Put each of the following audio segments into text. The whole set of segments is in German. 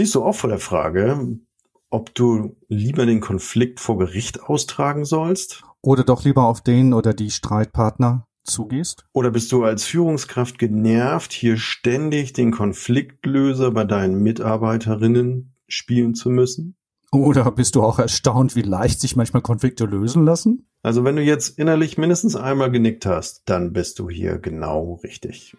Stehst du auch vor der Frage, ob du lieber den Konflikt vor Gericht austragen sollst? Oder doch lieber auf den oder die Streitpartner zugehst? Oder bist du als Führungskraft genervt, hier ständig den Konfliktlöser bei deinen Mitarbeiterinnen spielen zu müssen? Oder bist du auch erstaunt, wie leicht sich manchmal Konflikte lösen lassen? Also wenn du jetzt innerlich mindestens einmal genickt hast, dann bist du hier genau richtig.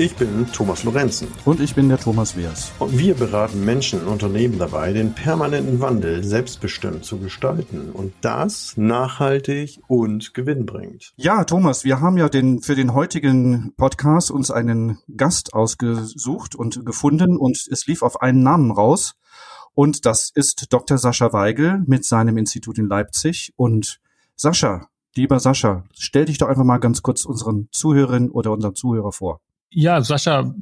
ich bin Thomas Lorenzen. Und ich bin der Thomas Weers. Und wir beraten Menschen und Unternehmen dabei, den permanenten Wandel selbstbestimmt zu gestalten und das nachhaltig und gewinnbringend. Ja, Thomas, wir haben ja den, für den heutigen Podcast uns einen Gast ausgesucht und gefunden und es lief auf einen Namen raus. Und das ist Dr. Sascha Weigel mit seinem Institut in Leipzig. Und Sascha, Lieber Sascha, stell dich doch einfach mal ganz kurz unseren Zuhörerinnen oder unseren Zuhörer vor. Ja, Sascha,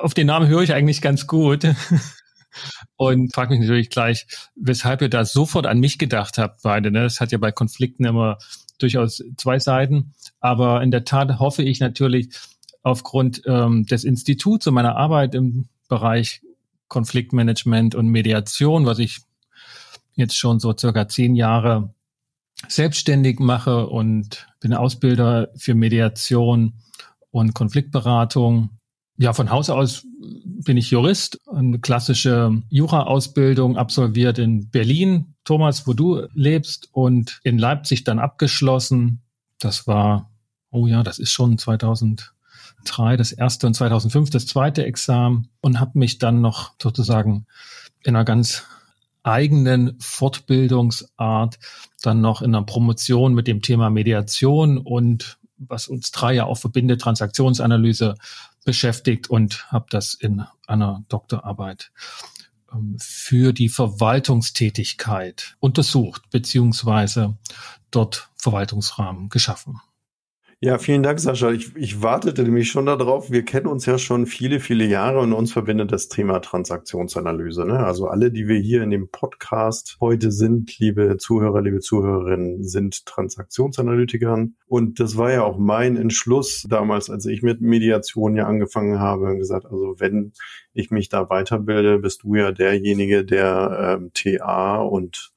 auf den Namen höre ich eigentlich ganz gut. Und frage mich natürlich gleich, weshalb ihr da sofort an mich gedacht habt, beide. Ne? Das hat ja bei Konflikten immer durchaus zwei Seiten. Aber in der Tat hoffe ich natürlich aufgrund ähm, des Instituts und meiner Arbeit im Bereich Konfliktmanagement und Mediation, was ich jetzt schon so circa zehn Jahre selbstständig mache und bin Ausbilder für Mediation und Konfliktberatung. Ja, von Haus aus bin ich Jurist, eine klassische Jura-Ausbildung absolviert in Berlin, Thomas, wo du lebst, und in Leipzig dann abgeschlossen. Das war, oh ja, das ist schon 2003 das erste und 2005 das zweite Examen und habe mich dann noch sozusagen in einer ganz eigenen Fortbildungsart dann noch in einer Promotion mit dem Thema Mediation und was uns drei ja auch verbindet, Transaktionsanalyse beschäftigt und habe das in einer Doktorarbeit ähm, für die Verwaltungstätigkeit untersucht, beziehungsweise dort Verwaltungsrahmen geschaffen. Ja, vielen Dank, Sascha. Ich, ich wartete nämlich schon darauf. Wir kennen uns ja schon viele, viele Jahre und uns verbindet das Thema Transaktionsanalyse. Ne? Also alle, die wir hier in dem Podcast heute sind, liebe Zuhörer, liebe Zuhörerinnen, sind Transaktionsanalytikern. Und das war ja auch mein Entschluss damals, als ich mit Mediation ja angefangen habe und gesagt, also wenn ich mich da weiterbilde, bist du ja derjenige, der ähm, TA und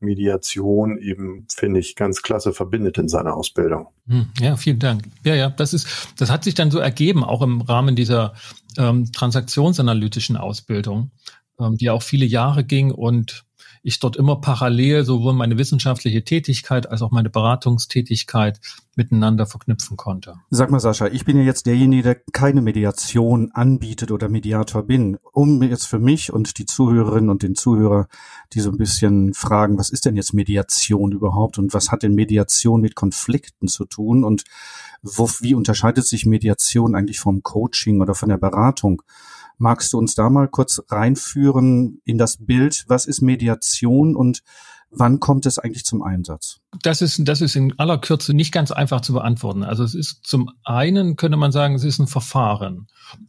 Mediation eben, finde ich, ganz klasse verbindet in seiner Ausbildung. Hm, ja, vielen Dank. Ja, ja, das ist, das hat sich dann so ergeben, auch im Rahmen dieser ähm, transaktionsanalytischen Ausbildung, ähm, die auch viele Jahre ging und ich dort immer parallel sowohl meine wissenschaftliche Tätigkeit als auch meine Beratungstätigkeit miteinander verknüpfen konnte. Sag mal, Sascha, ich bin ja jetzt derjenige, der keine Mediation anbietet oder Mediator bin. Um jetzt für mich und die Zuhörerinnen und den Zuhörer, die so ein bisschen fragen, was ist denn jetzt Mediation überhaupt und was hat denn Mediation mit Konflikten zu tun und wo, wie unterscheidet sich Mediation eigentlich vom Coaching oder von der Beratung? Magst du uns da mal kurz reinführen in das Bild? Was ist Mediation und wann kommt es eigentlich zum Einsatz? Das ist, das ist in aller Kürze nicht ganz einfach zu beantworten. Also es ist zum einen, könnte man sagen, es ist ein Verfahren.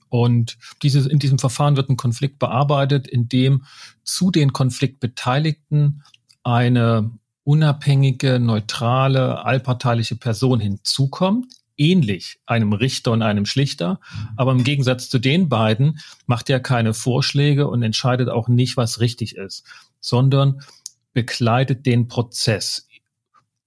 Und dieses, in diesem Verfahren wird ein Konflikt bearbeitet, in dem zu den Konfliktbeteiligten eine unabhängige, neutrale, allparteiliche Person hinzukommt, ähnlich einem Richter und einem Schlichter. Aber im Gegensatz zu den beiden macht er keine Vorschläge und entscheidet auch nicht, was richtig ist, sondern begleitet den Prozess.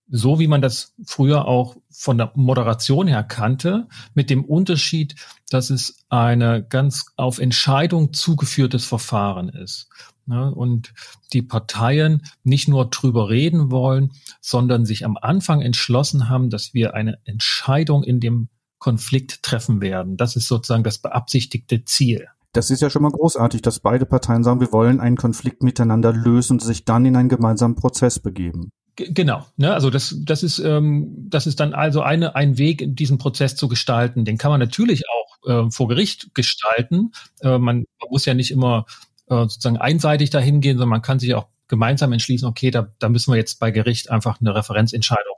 So wie man das früher auch von der Moderation her kannte, mit dem Unterschied, dass es eine ganz auf Entscheidung zugeführtes Verfahren ist. Ne, und die Parteien nicht nur drüber reden wollen, sondern sich am Anfang entschlossen haben, dass wir eine Entscheidung in dem Konflikt treffen werden. Das ist sozusagen das beabsichtigte Ziel. Das ist ja schon mal großartig, dass beide Parteien sagen, wir wollen einen Konflikt miteinander lösen und sich dann in einen gemeinsamen Prozess begeben. Genau, ne, also das, das ist, ähm, das ist dann also eine, ein Weg, diesen Prozess zu gestalten. Den kann man natürlich auch äh, vor Gericht gestalten. Äh, man, man muss ja nicht immer äh, sozusagen einseitig dahin gehen, sondern man kann sich auch gemeinsam entschließen, okay, da, da müssen wir jetzt bei Gericht einfach eine Referenzentscheidung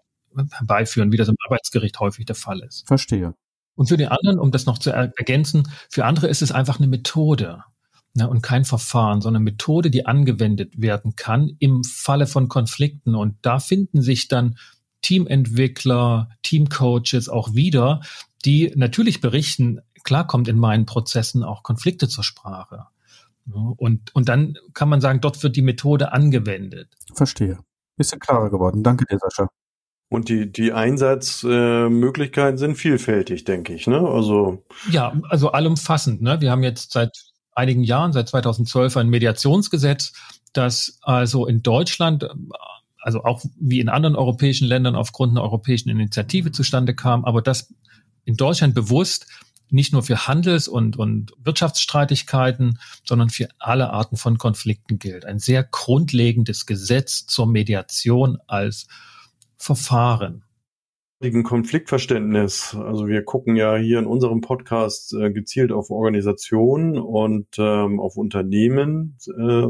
herbeiführen, wie das im Arbeitsgericht häufig der Fall ist. Verstehe. Und für die anderen, um das noch zu ergänzen, für andere ist es einfach eine Methode ne, und kein Verfahren, sondern eine Methode, die angewendet werden kann im Falle von Konflikten. Und da finden sich dann Teamentwickler, Teamcoaches auch wieder, die natürlich berichten, klar kommt in meinen Prozessen auch Konflikte zur Sprache. Und, und dann kann man sagen, dort wird die Methode angewendet. Verstehe. Bisschen klarer geworden. Danke dir, Sascha. Und die, die Einsatzmöglichkeiten äh, sind vielfältig, denke ich. Ne? Also ja, also allumfassend. Ne? Wir haben jetzt seit einigen Jahren, seit 2012, ein Mediationsgesetz, das also in Deutschland, also auch wie in anderen europäischen Ländern aufgrund einer europäischen Initiative zustande kam, aber das in Deutschland bewusst nicht nur für Handels- und, und Wirtschaftsstreitigkeiten, sondern für alle Arten von Konflikten gilt. Ein sehr grundlegendes Gesetz zur Mediation als Verfahren. Konfliktverständnis. Also wir gucken ja hier in unserem Podcast äh, gezielt auf Organisationen und ähm, auf Unternehmen äh,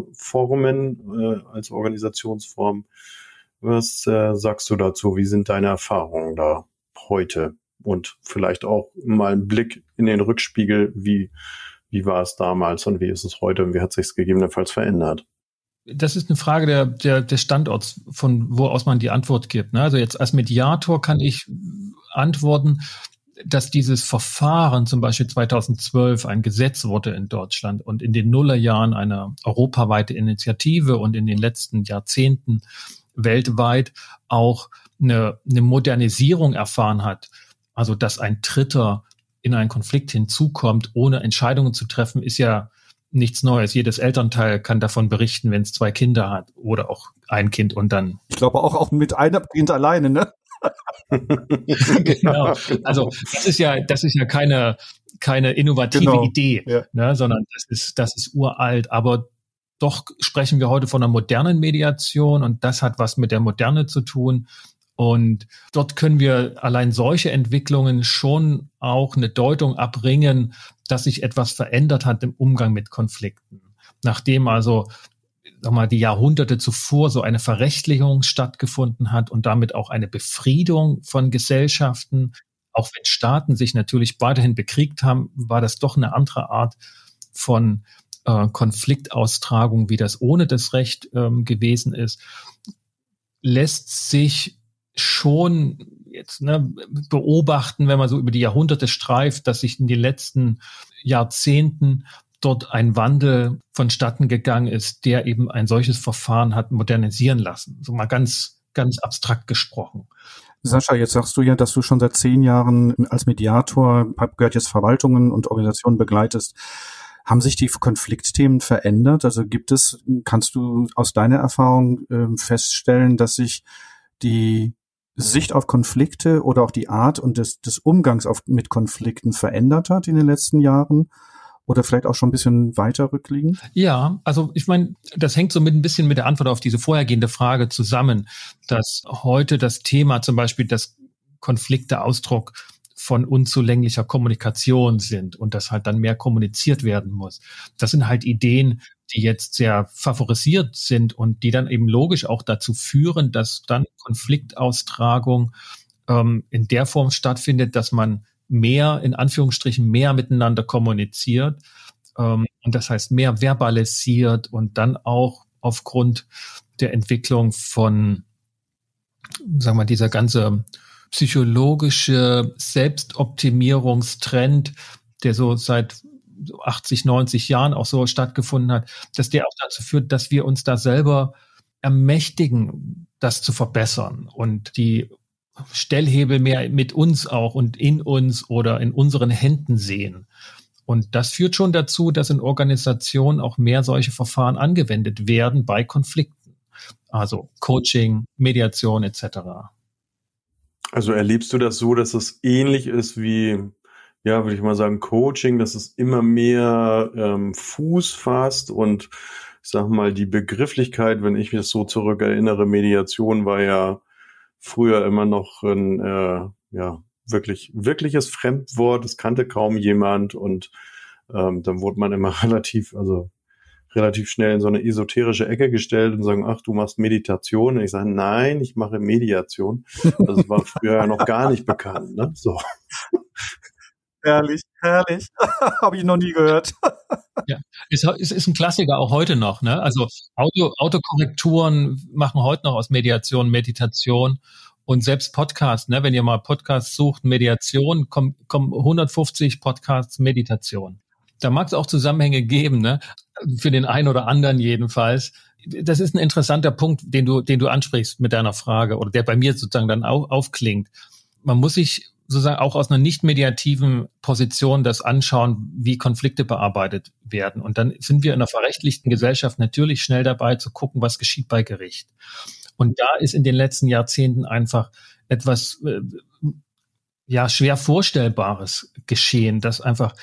äh, als Organisationsform. Was äh, sagst du dazu? Wie sind deine Erfahrungen da heute? Und vielleicht auch mal einen Blick in den Rückspiegel, wie, wie war es damals und wie ist es heute und wie hat sich es gegebenenfalls verändert? das ist eine Frage der, der, des Standorts, von wo aus man die Antwort gibt. Ne? Also jetzt als Mediator kann ich antworten, dass dieses Verfahren zum Beispiel 2012 ein Gesetz wurde in Deutschland und in den Nullerjahren eine europaweite Initiative und in den letzten Jahrzehnten weltweit auch eine, eine Modernisierung erfahren hat. Also dass ein Dritter in einen Konflikt hinzukommt, ohne Entscheidungen zu treffen, ist ja nichts Neues. Jedes Elternteil kann davon berichten, wenn es zwei Kinder hat oder auch ein Kind und dann. Ich glaube auch, auch mit einem Kind alleine, ne? genau. Also das ist ja, das ist ja keine, keine innovative genau. Idee, ja. ne, sondern das ist, das ist uralt. Aber doch sprechen wir heute von einer modernen Mediation und das hat was mit der Moderne zu tun. Und dort können wir allein solche Entwicklungen schon auch eine Deutung abbringen, dass sich etwas verändert hat im Umgang mit Konflikten. Nachdem also sag mal, die Jahrhunderte zuvor so eine Verrechtlichung stattgefunden hat und damit auch eine Befriedung von Gesellschaften, auch wenn Staaten sich natürlich weiterhin bekriegt haben, war das doch eine andere Art von äh, Konfliktaustragung, wie das ohne das Recht ähm, gewesen ist, lässt sich schon jetzt ne, beobachten, wenn man so über die Jahrhunderte streift, dass sich in den letzten Jahrzehnten dort ein Wandel vonstatten gegangen ist, der eben ein solches Verfahren hat modernisieren lassen. So mal ganz, ganz abstrakt gesprochen. Sascha, jetzt sagst du ja, dass du schon seit zehn Jahren als Mediator, gehört jetzt Verwaltungen und Organisationen begleitest. Haben sich die Konfliktthemen verändert? Also gibt es, kannst du aus deiner Erfahrung äh, feststellen, dass sich die Sicht auf Konflikte oder auch die Art und des, des Umgangs auf, mit Konflikten verändert hat in den letzten Jahren? Oder vielleicht auch schon ein bisschen weiter rückliegend? Ja, also ich meine, das hängt so mit ein bisschen mit der Antwort auf diese vorhergehende Frage zusammen, dass heute das Thema zum Beispiel das Konflikte Ausdruck von unzulänglicher Kommunikation sind und dass halt dann mehr kommuniziert werden muss. Das sind halt Ideen, die jetzt sehr favorisiert sind und die dann eben logisch auch dazu führen, dass dann Konfliktaustragung ähm, in der Form stattfindet, dass man mehr, in Anführungsstrichen, mehr miteinander kommuniziert. Ähm, und das heißt mehr verbalisiert und dann auch aufgrund der Entwicklung von, sagen wir, dieser ganze psychologische Selbstoptimierungstrend, der so seit 80, 90 Jahren auch so stattgefunden hat, dass der auch dazu führt, dass wir uns da selber ermächtigen, das zu verbessern und die Stellhebel mehr mit uns auch und in uns oder in unseren Händen sehen. Und das führt schon dazu, dass in Organisationen auch mehr solche Verfahren angewendet werden bei Konflikten. Also Coaching, Mediation etc. Also erlebst du das so, dass es ähnlich ist wie ja, würde ich mal sagen, Coaching, dass es immer mehr ähm, Fuß fasst und ich sag mal, die Begrifflichkeit, wenn ich mich so zurückerinnere, Mediation war ja früher immer noch ein äh, ja, wirklich, wirkliches Fremdwort, das kannte kaum jemand und ähm, dann wurde man immer relativ, also relativ schnell in so eine esoterische Ecke gestellt und sagen, ach, du machst Meditation. Und ich sage, nein, ich mache Mediation. Das war früher ja noch gar nicht bekannt. Ne? So. Herrlich, herrlich. Habe ich noch nie gehört. ja, es ist, ist ein Klassiker auch heute noch. Ne? Also Auto, Autokorrekturen machen heute noch aus Mediation Meditation. Und selbst Podcasts, ne, wenn ihr mal Podcasts sucht, Mediation, kommen, kommen 150 Podcasts Meditation. Da mag es auch Zusammenhänge geben, ne? Für den einen oder anderen jedenfalls. Das ist ein interessanter Punkt, den du, den du ansprichst mit deiner Frage oder der bei mir sozusagen dann au, aufklingt. Man muss sich sozusagen auch aus einer nicht mediativen Position das anschauen, wie Konflikte bearbeitet werden. Und dann sind wir in einer verrechtlichten Gesellschaft natürlich schnell dabei zu gucken, was geschieht bei Gericht. Und da ist in den letzten Jahrzehnten einfach etwas äh, ja schwer vorstellbares geschehen, dass einfach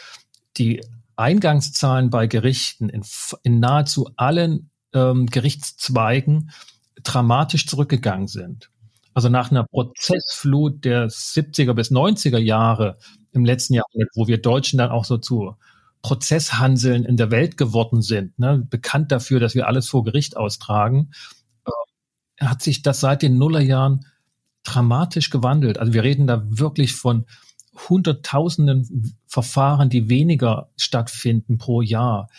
die Eingangszahlen bei Gerichten in, in nahezu allen ähm, Gerichtszweigen dramatisch zurückgegangen sind. Also nach einer Prozessflut der 70er bis 90er Jahre im letzten Jahrhundert, wo wir Deutschen dann auch so zu Prozesshanseln in der Welt geworden sind, ne, bekannt dafür, dass wir alles vor Gericht austragen, äh, hat sich das seit den Nullerjahren dramatisch gewandelt. Also wir reden da wirklich von Hunderttausenden Verfahren, die weniger stattfinden pro Jahr,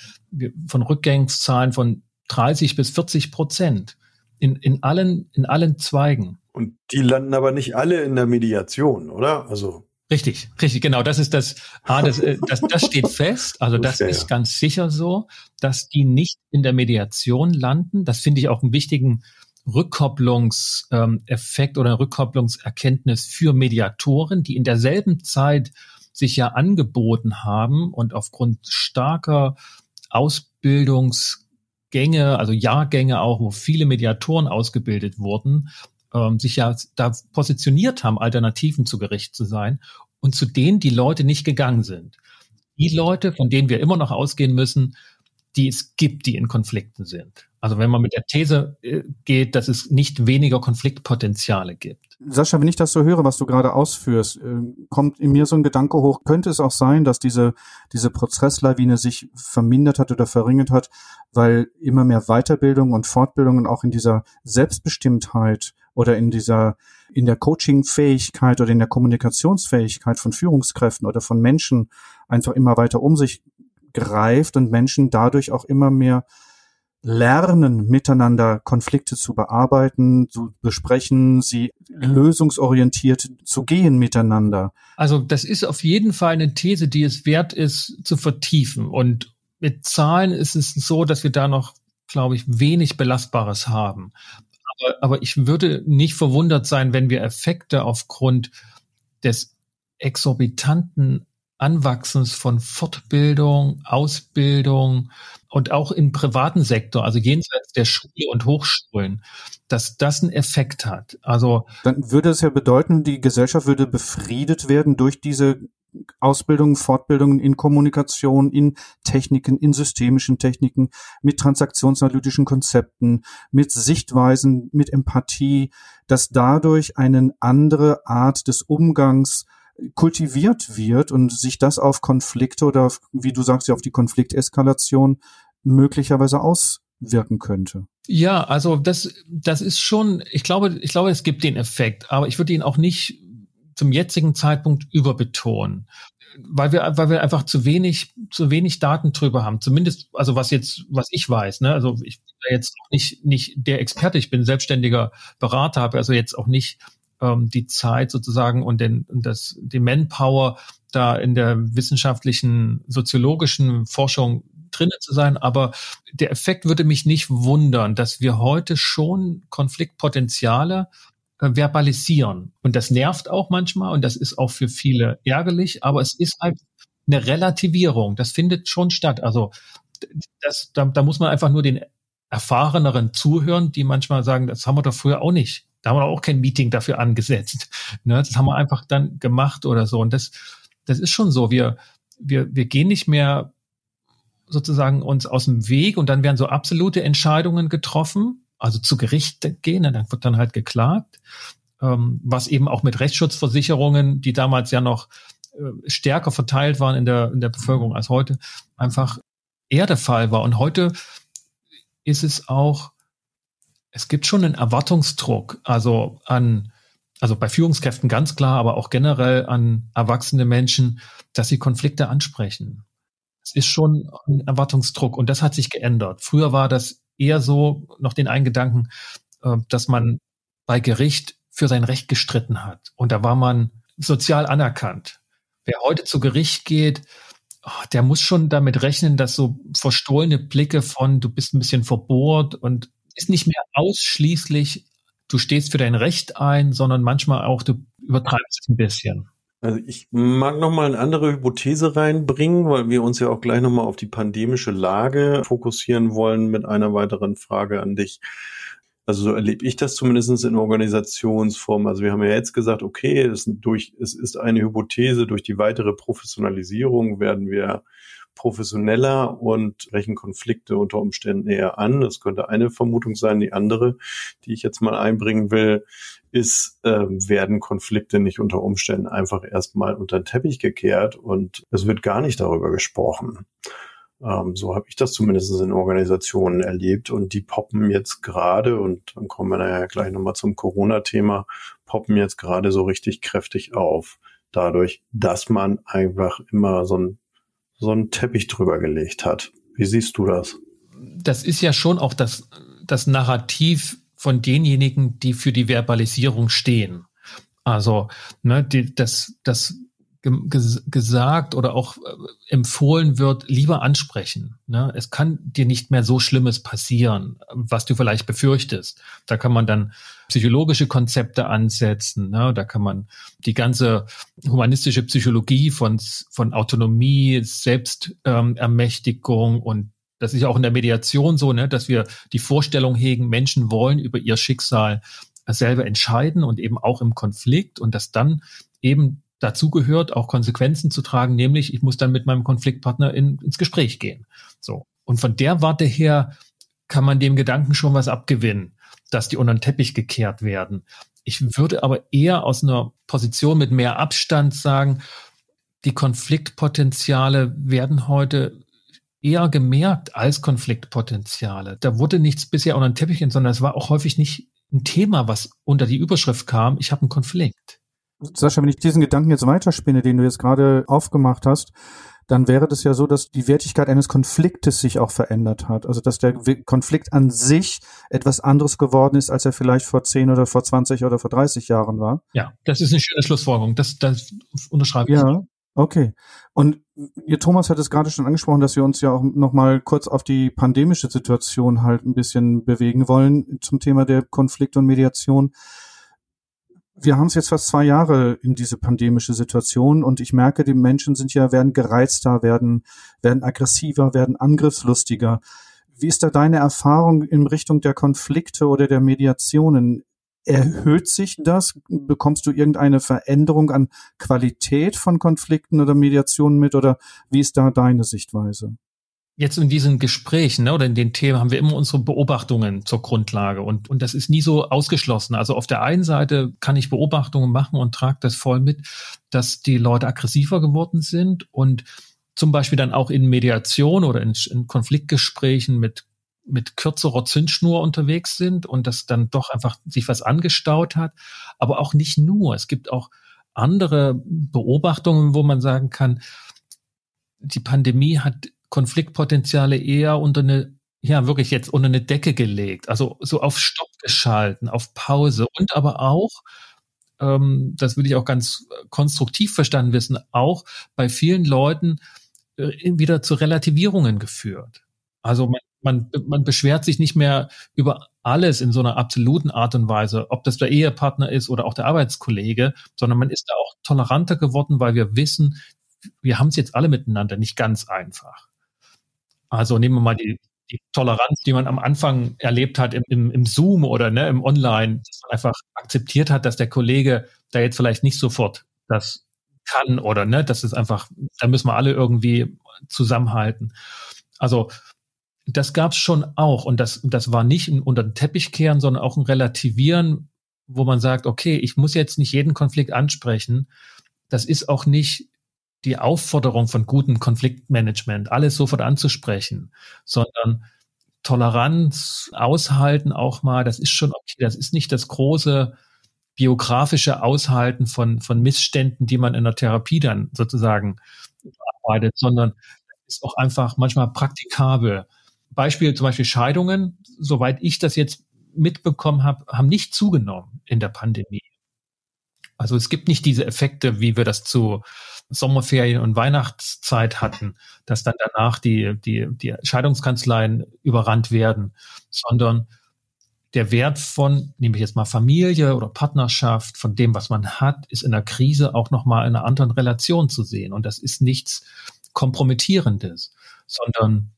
von Rückgängszahlen von 30 bis 40 Prozent in, in, allen, in allen Zweigen. Und die landen aber nicht alle in der Mediation, oder? Also Richtig, richtig, genau. Das ist das, ah, das, äh, das, das steht fest. Also das, das ist ja. ganz sicher so, dass die nicht in der Mediation landen. Das finde ich auch einen wichtigen Rückkopplungseffekt oder Rückkopplungserkenntnis für Mediatoren, die in derselben Zeit sich ja angeboten haben und aufgrund starker Ausbildungsgänge, also Jahrgänge auch, wo viele Mediatoren ausgebildet wurden, ähm, sich ja da positioniert haben, Alternativen zu Gericht zu sein und zu denen die Leute nicht gegangen sind. Die Leute, von denen wir immer noch ausgehen müssen, die es gibt, die in Konflikten sind. Also wenn man mit der These äh, geht, dass es nicht weniger Konfliktpotenziale gibt. Sascha, wenn ich das so höre, was du gerade ausführst, äh, kommt in mir so ein Gedanke hoch, könnte es auch sein, dass diese, diese Prozesslawine sich vermindert hat oder verringert hat, weil immer mehr Weiterbildung und Fortbildungen auch in dieser Selbstbestimmtheit oder in dieser, in der Coachingfähigkeit oder in der Kommunikationsfähigkeit von Führungskräften oder von Menschen einfach immer weiter um sich greift und Menschen dadurch auch immer mehr lernen, miteinander Konflikte zu bearbeiten, zu besprechen, sie lösungsorientiert zu gehen miteinander. Also das ist auf jeden Fall eine These, die es wert ist zu vertiefen. Und mit Zahlen ist es so, dass wir da noch, glaube ich, wenig Belastbares haben. Aber, aber ich würde nicht verwundert sein, wenn wir Effekte aufgrund des exorbitanten Anwachsens von Fortbildung, Ausbildung und auch im privaten Sektor, also jenseits der Schule und Hochschulen, dass das einen Effekt hat. Also dann würde es ja bedeuten, die Gesellschaft würde befriedet werden durch diese Ausbildungen, Fortbildungen in Kommunikation, in Techniken, in systemischen Techniken, mit transaktionsanalytischen Konzepten, mit Sichtweisen, mit Empathie, dass dadurch eine andere Art des Umgangs kultiviert wird und sich das auf Konflikte oder wie du sagst, ja auf die Konflikteskalation möglicherweise auswirken könnte. Ja, also das, das ist schon, ich glaube, ich glaube, es gibt den Effekt, aber ich würde ihn auch nicht zum jetzigen Zeitpunkt überbetonen, weil wir, weil wir einfach zu wenig, zu wenig Daten drüber haben. Zumindest, also was jetzt, was ich weiß, ne, also ich bin jetzt nicht, nicht der Experte, ich bin selbstständiger Berater, habe also jetzt auch nicht ähm, die Zeit sozusagen und den, und das, die Manpower da in der wissenschaftlichen, soziologischen Forschung drinnen zu sein. Aber der Effekt würde mich nicht wundern, dass wir heute schon Konfliktpotenziale äh, verbalisieren. Und das nervt auch manchmal und das ist auch für viele ärgerlich, aber es ist halt eine Relativierung. Das findet schon statt. Also das, da, da muss man einfach nur den erfahreneren zuhören, die manchmal sagen, das haben wir doch früher auch nicht da haben wir auch kein Meeting dafür angesetzt. Ne? Das haben wir einfach dann gemacht oder so. Und das, das ist schon so. Wir, wir, wir gehen nicht mehr sozusagen uns aus dem Weg und dann werden so absolute Entscheidungen getroffen, also zu Gericht gehen, dann wird dann halt geklagt, ähm, was eben auch mit Rechtsschutzversicherungen, die damals ja noch äh, stärker verteilt waren in der, in der Bevölkerung als heute, einfach eher der Fall war. Und heute ist es auch, es gibt schon einen Erwartungsdruck, also an, also bei Führungskräften ganz klar, aber auch generell an erwachsene Menschen, dass sie Konflikte ansprechen. Es ist schon ein Erwartungsdruck und das hat sich geändert. Früher war das eher so, noch den einen Gedanken, äh, dass man bei Gericht für sein Recht gestritten hat. Und da war man sozial anerkannt. Wer heute zu Gericht geht, oh, der muss schon damit rechnen, dass so verstohlene Blicke von du bist ein bisschen verbohrt und ist nicht mehr ausschließlich, du stehst für dein Recht ein, sondern manchmal auch, du übertreibst es ein bisschen. Also ich mag noch mal eine andere Hypothese reinbringen, weil wir uns ja auch gleich noch mal auf die pandemische Lage fokussieren wollen mit einer weiteren Frage an dich. Also so erlebe ich das zumindest in Organisationsform. Also wir haben ja jetzt gesagt, okay, es, durch, es ist eine Hypothese, durch die weitere Professionalisierung werden wir professioneller und brechen Konflikte unter Umständen eher an. Das könnte eine Vermutung sein. Die andere, die ich jetzt mal einbringen will, ist, äh, werden Konflikte nicht unter Umständen einfach erstmal unter den Teppich gekehrt und es wird gar nicht darüber gesprochen. Ähm, so habe ich das zumindest in Organisationen erlebt und die poppen jetzt gerade, und dann kommen wir ja gleich nochmal zum Corona-Thema, poppen jetzt gerade so richtig kräftig auf. Dadurch, dass man einfach immer so ein so einen Teppich drüber gelegt hat. Wie siehst du das? Das ist ja schon auch das, das Narrativ von denjenigen, die für die Verbalisierung stehen. Also, ne, die, das, das gesagt oder auch äh, empfohlen wird, lieber ansprechen. Ne? Es kann dir nicht mehr so Schlimmes passieren, was du vielleicht befürchtest. Da kann man dann psychologische Konzepte ansetzen. Ne? Da kann man die ganze humanistische Psychologie von, von Autonomie, Selbstermächtigung ähm, und das ist ja auch in der Mediation so, ne, dass wir die Vorstellung hegen, Menschen wollen über ihr Schicksal selber entscheiden und eben auch im Konflikt und dass dann eben dazu gehört, auch Konsequenzen zu tragen, nämlich ich muss dann mit meinem Konfliktpartner in, ins Gespräch gehen. So. Und von der Warte her kann man dem Gedanken schon was abgewinnen, dass die unter den Teppich gekehrt werden. Ich würde aber eher aus einer Position mit mehr Abstand sagen, die Konfliktpotenziale werden heute eher gemerkt als Konfliktpotenziale. Da wurde nichts bisher unter den Teppich, sondern es war auch häufig nicht ein Thema, was unter die Überschrift kam, ich habe einen Konflikt. Sascha, wenn ich diesen Gedanken jetzt weiterspinne, den du jetzt gerade aufgemacht hast, dann wäre das ja so, dass die Wertigkeit eines Konfliktes sich auch verändert hat. Also dass der Konflikt an sich etwas anderes geworden ist, als er vielleicht vor 10 oder vor 20 oder vor 30 Jahren war. Ja, das ist eine schöne Schlussfolgerung. Das, das unterschreibe ich. Ja, okay. Und ihr Thomas hat es gerade schon angesprochen, dass wir uns ja auch noch mal kurz auf die pandemische Situation halt ein bisschen bewegen wollen zum Thema der Konflikt und Mediation wir haben es jetzt fast zwei Jahre in diese pandemische Situation und ich merke, die Menschen sind ja, werden gereizter, werden, werden aggressiver, werden angriffslustiger. Wie ist da deine Erfahrung in Richtung der Konflikte oder der Mediationen? Erhöht sich das? Bekommst du irgendeine Veränderung an Qualität von Konflikten oder Mediationen mit oder wie ist da deine Sichtweise? Jetzt in diesen Gesprächen ne, oder in den Themen haben wir immer unsere Beobachtungen zur Grundlage und, und das ist nie so ausgeschlossen. Also auf der einen Seite kann ich Beobachtungen machen und trage das voll mit, dass die Leute aggressiver geworden sind und zum Beispiel dann auch in Mediation oder in, in Konfliktgesprächen mit mit kürzerer Zündschnur unterwegs sind und dass dann doch einfach sich was angestaut hat. Aber auch nicht nur. Es gibt auch andere Beobachtungen, wo man sagen kann, die Pandemie hat Konfliktpotenziale eher unter eine, ja, wirklich jetzt unter eine Decke gelegt, also so auf Stopp geschalten, auf Pause und aber auch, ähm, das will ich auch ganz konstruktiv verstanden wissen, auch bei vielen Leuten äh, wieder zu Relativierungen geführt. Also man, man, man beschwert sich nicht mehr über alles in so einer absoluten Art und Weise, ob das der Ehepartner ist oder auch der Arbeitskollege, sondern man ist da auch toleranter geworden, weil wir wissen, wir haben es jetzt alle miteinander nicht ganz einfach. Also nehmen wir mal die, die Toleranz, die man am Anfang erlebt hat im, im, im Zoom oder ne, im Online, dass man einfach akzeptiert hat, dass der Kollege da jetzt vielleicht nicht sofort das kann oder ne, das ist einfach, da müssen wir alle irgendwie zusammenhalten. Also das gab es schon auch und das, das war nicht ein unter den Teppich kehren, sondern auch ein Relativieren, wo man sagt, okay, ich muss jetzt nicht jeden Konflikt ansprechen. Das ist auch nicht die Aufforderung von gutem Konfliktmanagement, alles sofort anzusprechen, sondern Toleranz, Aushalten auch mal, das ist schon okay. Das ist nicht das große biografische Aushalten von, von Missständen, die man in der Therapie dann sozusagen arbeitet, sondern ist auch einfach manchmal praktikabel. Beispiel zum Beispiel Scheidungen, soweit ich das jetzt mitbekommen habe, haben nicht zugenommen in der Pandemie. Also es gibt nicht diese Effekte, wie wir das zu Sommerferien und Weihnachtszeit hatten, dass dann danach die, die, die Scheidungskanzleien überrannt werden, sondern der Wert von, nehme ich jetzt mal Familie oder Partnerschaft, von dem, was man hat, ist in der Krise auch nochmal in einer anderen Relation zu sehen. Und das ist nichts Kompromittierendes, sondern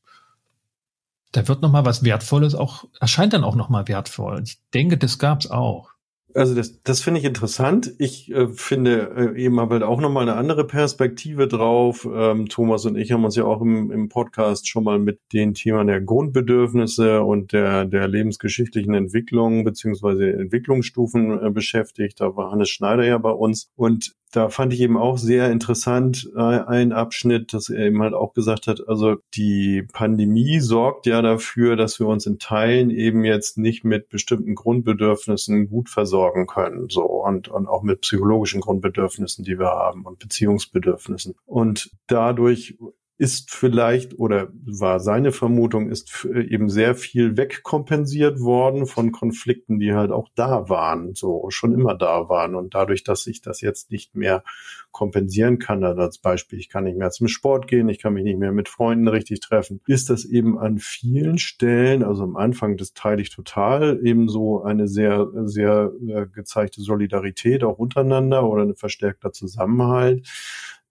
da wird nochmal was Wertvolles auch, erscheint dann auch nochmal wertvoll. Ich denke, das gab's auch. Also das, das finde ich interessant. Ich äh, finde äh, eben aber halt auch nochmal eine andere Perspektive drauf. Ähm, Thomas und ich haben uns ja auch im, im Podcast schon mal mit den Themen der Grundbedürfnisse und der, der lebensgeschichtlichen Entwicklung beziehungsweise Entwicklungsstufen äh, beschäftigt. Da war Hannes Schneider ja bei uns. Und da fand ich eben auch sehr interessant äh, ein Abschnitt, dass er eben halt auch gesagt hat, also die Pandemie sorgt ja dafür, dass wir uns in Teilen eben jetzt nicht mit bestimmten Grundbedürfnissen gut versorgen können, so und, und auch mit psychologischen Grundbedürfnissen, die wir haben und Beziehungsbedürfnissen. Und dadurch ist vielleicht oder war seine Vermutung, ist eben sehr viel wegkompensiert worden von Konflikten, die halt auch da waren, so schon immer da waren. Und dadurch, dass ich das jetzt nicht mehr kompensieren kann, also als Beispiel, ich kann nicht mehr zum Sport gehen, ich kann mich nicht mehr mit Freunden richtig treffen, ist das eben an vielen Stellen, also am Anfang, das teile ich total, eben so eine sehr, sehr äh, gezeigte Solidarität auch untereinander oder ein verstärkter Zusammenhalt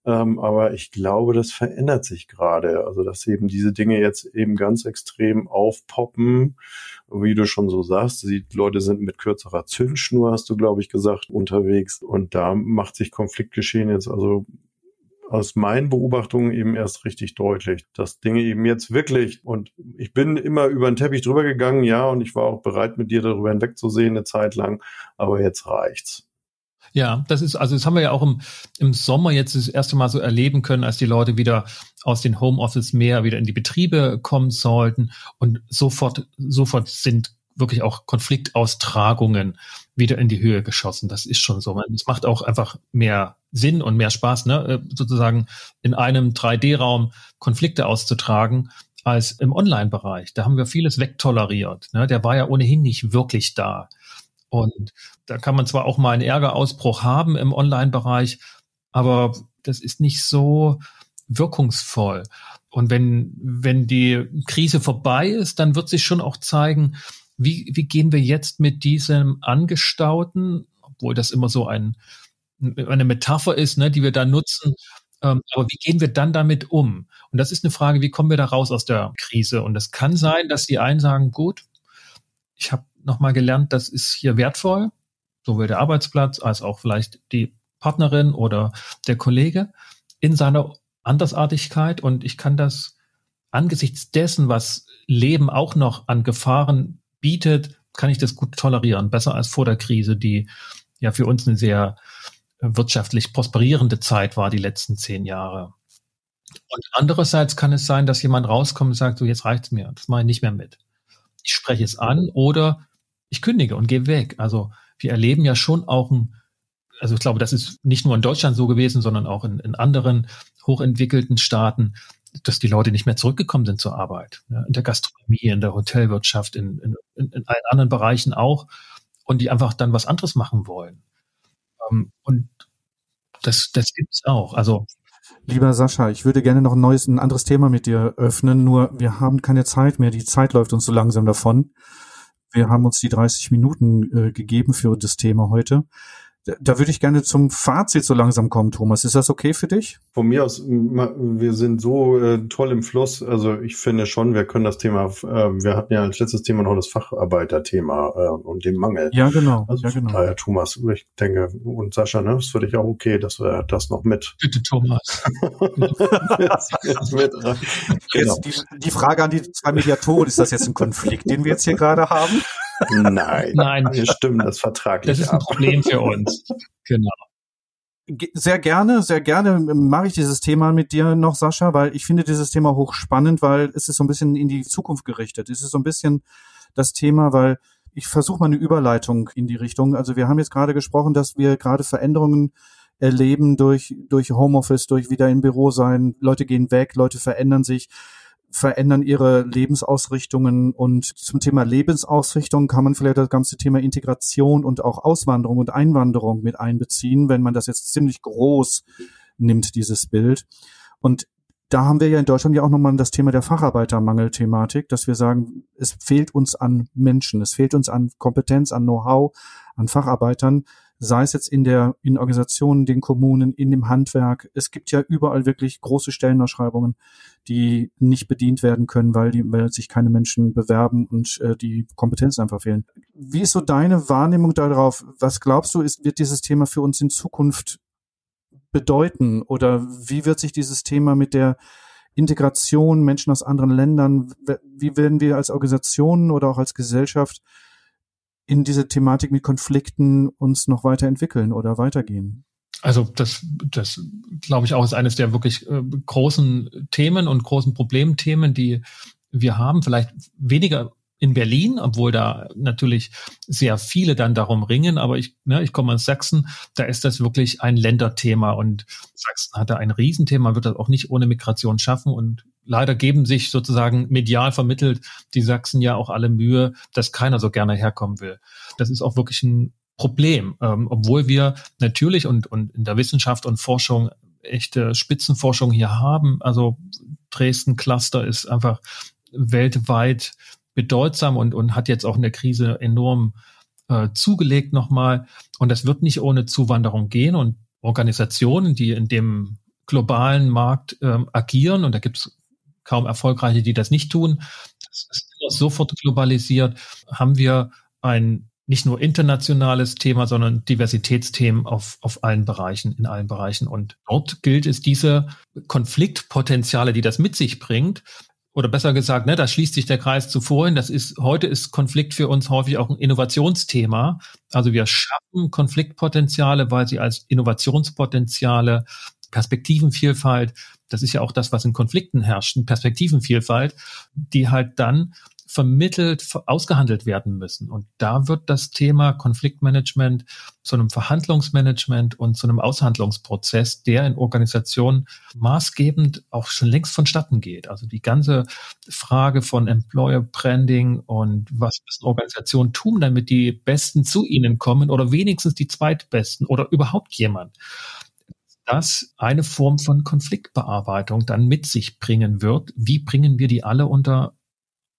ähm, aber ich glaube, das verändert sich gerade. Also, dass eben diese Dinge jetzt eben ganz extrem aufpoppen, wie du schon so sagst. Die Leute sind mit kürzerer Zündschnur, hast du, glaube ich, gesagt, unterwegs. Und da macht sich Konfliktgeschehen jetzt also aus meinen Beobachtungen eben erst richtig deutlich, dass Dinge eben jetzt wirklich, und ich bin immer über den Teppich drüber gegangen, ja, und ich war auch bereit, mit dir darüber hinwegzusehen eine Zeit lang, aber jetzt reicht's. Ja, das ist, also das haben wir ja auch im, im Sommer jetzt das erste Mal so erleben können, als die Leute wieder aus den Homeoffice mehr wieder in die Betriebe kommen sollten und sofort, sofort sind wirklich auch Konfliktaustragungen wieder in die Höhe geschossen. Das ist schon so. Es macht auch einfach mehr Sinn und mehr Spaß, ne? Äh, sozusagen in einem 3D-Raum Konflikte auszutragen, als im Online-Bereich. Da haben wir vieles wegtoleriert. Ne? Der war ja ohnehin nicht wirklich da. Und da kann man zwar auch mal einen Ärgerausbruch haben im Online-Bereich, aber das ist nicht so wirkungsvoll. Und wenn, wenn die Krise vorbei ist, dann wird sich schon auch zeigen, wie, wie gehen wir jetzt mit diesem Angestauten, obwohl das immer so ein, eine Metapher ist, ne, die wir da nutzen, ähm, aber wie gehen wir dann damit um? Und das ist eine Frage, wie kommen wir da raus aus der Krise? Und es kann sein, dass die einen sagen, gut, ich habe nochmal gelernt, das ist hier wertvoll, sowohl der Arbeitsplatz als auch vielleicht die Partnerin oder der Kollege in seiner Andersartigkeit und ich kann das angesichts dessen, was Leben auch noch an Gefahren bietet, kann ich das gut tolerieren, besser als vor der Krise, die ja für uns eine sehr wirtschaftlich prosperierende Zeit war, die letzten zehn Jahre. Und andererseits kann es sein, dass jemand rauskommt und sagt, so jetzt reicht's mir, das mache ich nicht mehr mit. Ich spreche es an oder ich kündige und gehe weg. Also wir erleben ja schon auch ein, also ich glaube, das ist nicht nur in Deutschland so gewesen, sondern auch in, in anderen hochentwickelten Staaten, dass die Leute nicht mehr zurückgekommen sind zur Arbeit. Ja, in der Gastronomie, in der Hotelwirtschaft, in, in, in allen anderen Bereichen auch. Und die einfach dann was anderes machen wollen. Ähm, und das, das gibt's auch. Also Lieber Sascha, ich würde gerne noch ein neues, ein anderes Thema mit dir öffnen, nur wir haben keine Zeit mehr. Die Zeit läuft uns so langsam davon. Wir haben uns die 30 Minuten äh, gegeben für das Thema heute. Da würde ich gerne zum Fazit so langsam kommen, Thomas. Ist das okay für dich? Von mir aus, wir sind so äh, toll im Fluss. Also ich finde schon, wir können das Thema, äh, wir hatten ja als letztes Thema noch das Facharbeiterthema äh, und den Mangel. Ja, genau. Also ja, genau. daher, Thomas, ich denke, und Sascha, ne, ist für dich auch okay, dass wir das noch mit. Bitte, Thomas. jetzt, mit, genau. die, die Frage an die zwei Mediatoren, ist das jetzt ein Konflikt, den wir jetzt hier gerade haben? Nein, Nein, wir stimmen das vertraglich Das ist ein ab. Problem für uns. Genau. sehr gerne, sehr gerne mache ich dieses Thema mit dir noch, Sascha, weil ich finde dieses Thema hochspannend, weil es ist so ein bisschen in die Zukunft gerichtet. Es ist so ein bisschen das Thema, weil ich versuche mal eine Überleitung in die Richtung. Also wir haben jetzt gerade gesprochen, dass wir gerade Veränderungen erleben durch, durch Homeoffice, durch wieder im Büro sein. Leute gehen weg, Leute verändern sich verändern ihre Lebensausrichtungen und zum Thema Lebensausrichtung kann man vielleicht das ganze Thema Integration und auch Auswanderung und Einwanderung mit einbeziehen, wenn man das jetzt ziemlich groß nimmt, dieses Bild. Und da haben wir ja in Deutschland ja auch nochmal das Thema der Facharbeitermangel-Thematik, dass wir sagen, es fehlt uns an Menschen, es fehlt uns an Kompetenz, an Know-how, an Facharbeitern, sei es jetzt in der, in Organisationen, den Kommunen, in dem Handwerk. Es gibt ja überall wirklich große Stellenausschreibungen, die nicht bedient werden können, weil, die, weil sich keine Menschen bewerben und äh, die Kompetenzen einfach fehlen. Wie ist so deine Wahrnehmung darauf? Was glaubst du, ist, wird dieses Thema für uns in Zukunft bedeuten? Oder wie wird sich dieses Thema mit der Integration Menschen aus anderen Ländern, wie werden wir als Organisation oder auch als Gesellschaft in diese Thematik mit Konflikten uns noch weiterentwickeln oder weitergehen? Also das, das glaube ich auch ist eines der wirklich äh, großen Themen und großen Problemthemen, die wir haben. Vielleicht weniger in Berlin, obwohl da natürlich sehr viele dann darum ringen. Aber ich, ne, ich komme aus Sachsen, da ist das wirklich ein Länderthema und Sachsen hat da ein Riesenthema, wird das auch nicht ohne Migration schaffen und leider geben sich sozusagen medial vermittelt die Sachsen ja auch alle Mühe, dass keiner so gerne herkommen will. Das ist auch wirklich ein Problem, ähm, obwohl wir natürlich und, und in der Wissenschaft und Forschung echte Spitzenforschung hier haben. Also Dresden Cluster ist einfach weltweit bedeutsam und, und hat jetzt auch in der Krise enorm äh, zugelegt nochmal. Und das wird nicht ohne Zuwanderung gehen und Organisationen, die in dem globalen Markt ähm, agieren, und da gibt es kaum erfolgreiche, die das nicht tun. Das ist sofort globalisiert. Haben wir ein nicht nur internationales Thema, sondern Diversitätsthemen auf, auf allen Bereichen, in allen Bereichen. Und dort gilt es, diese Konfliktpotenziale, die das mit sich bringt, oder besser gesagt, ne, da schließt sich der Kreis zu vorhin. Das ist, heute ist Konflikt für uns häufig auch ein Innovationsthema. Also wir schaffen Konfliktpotenziale, weil sie als Innovationspotenziale, Perspektivenvielfalt das ist ja auch das, was in Konflikten herrscht, Perspektivenvielfalt, die halt dann vermittelt, ausgehandelt werden müssen. Und da wird das Thema Konfliktmanagement zu einem Verhandlungsmanagement und zu einem Aushandlungsprozess, der in Organisationen maßgebend auch schon längst vonstatten geht. Also die ganze Frage von Employer Branding und was müssen Organisationen tun, damit die Besten zu ihnen kommen oder wenigstens die Zweitbesten oder überhaupt jemand das eine Form von Konfliktbearbeitung dann mit sich bringen wird. Wie bringen wir die alle unter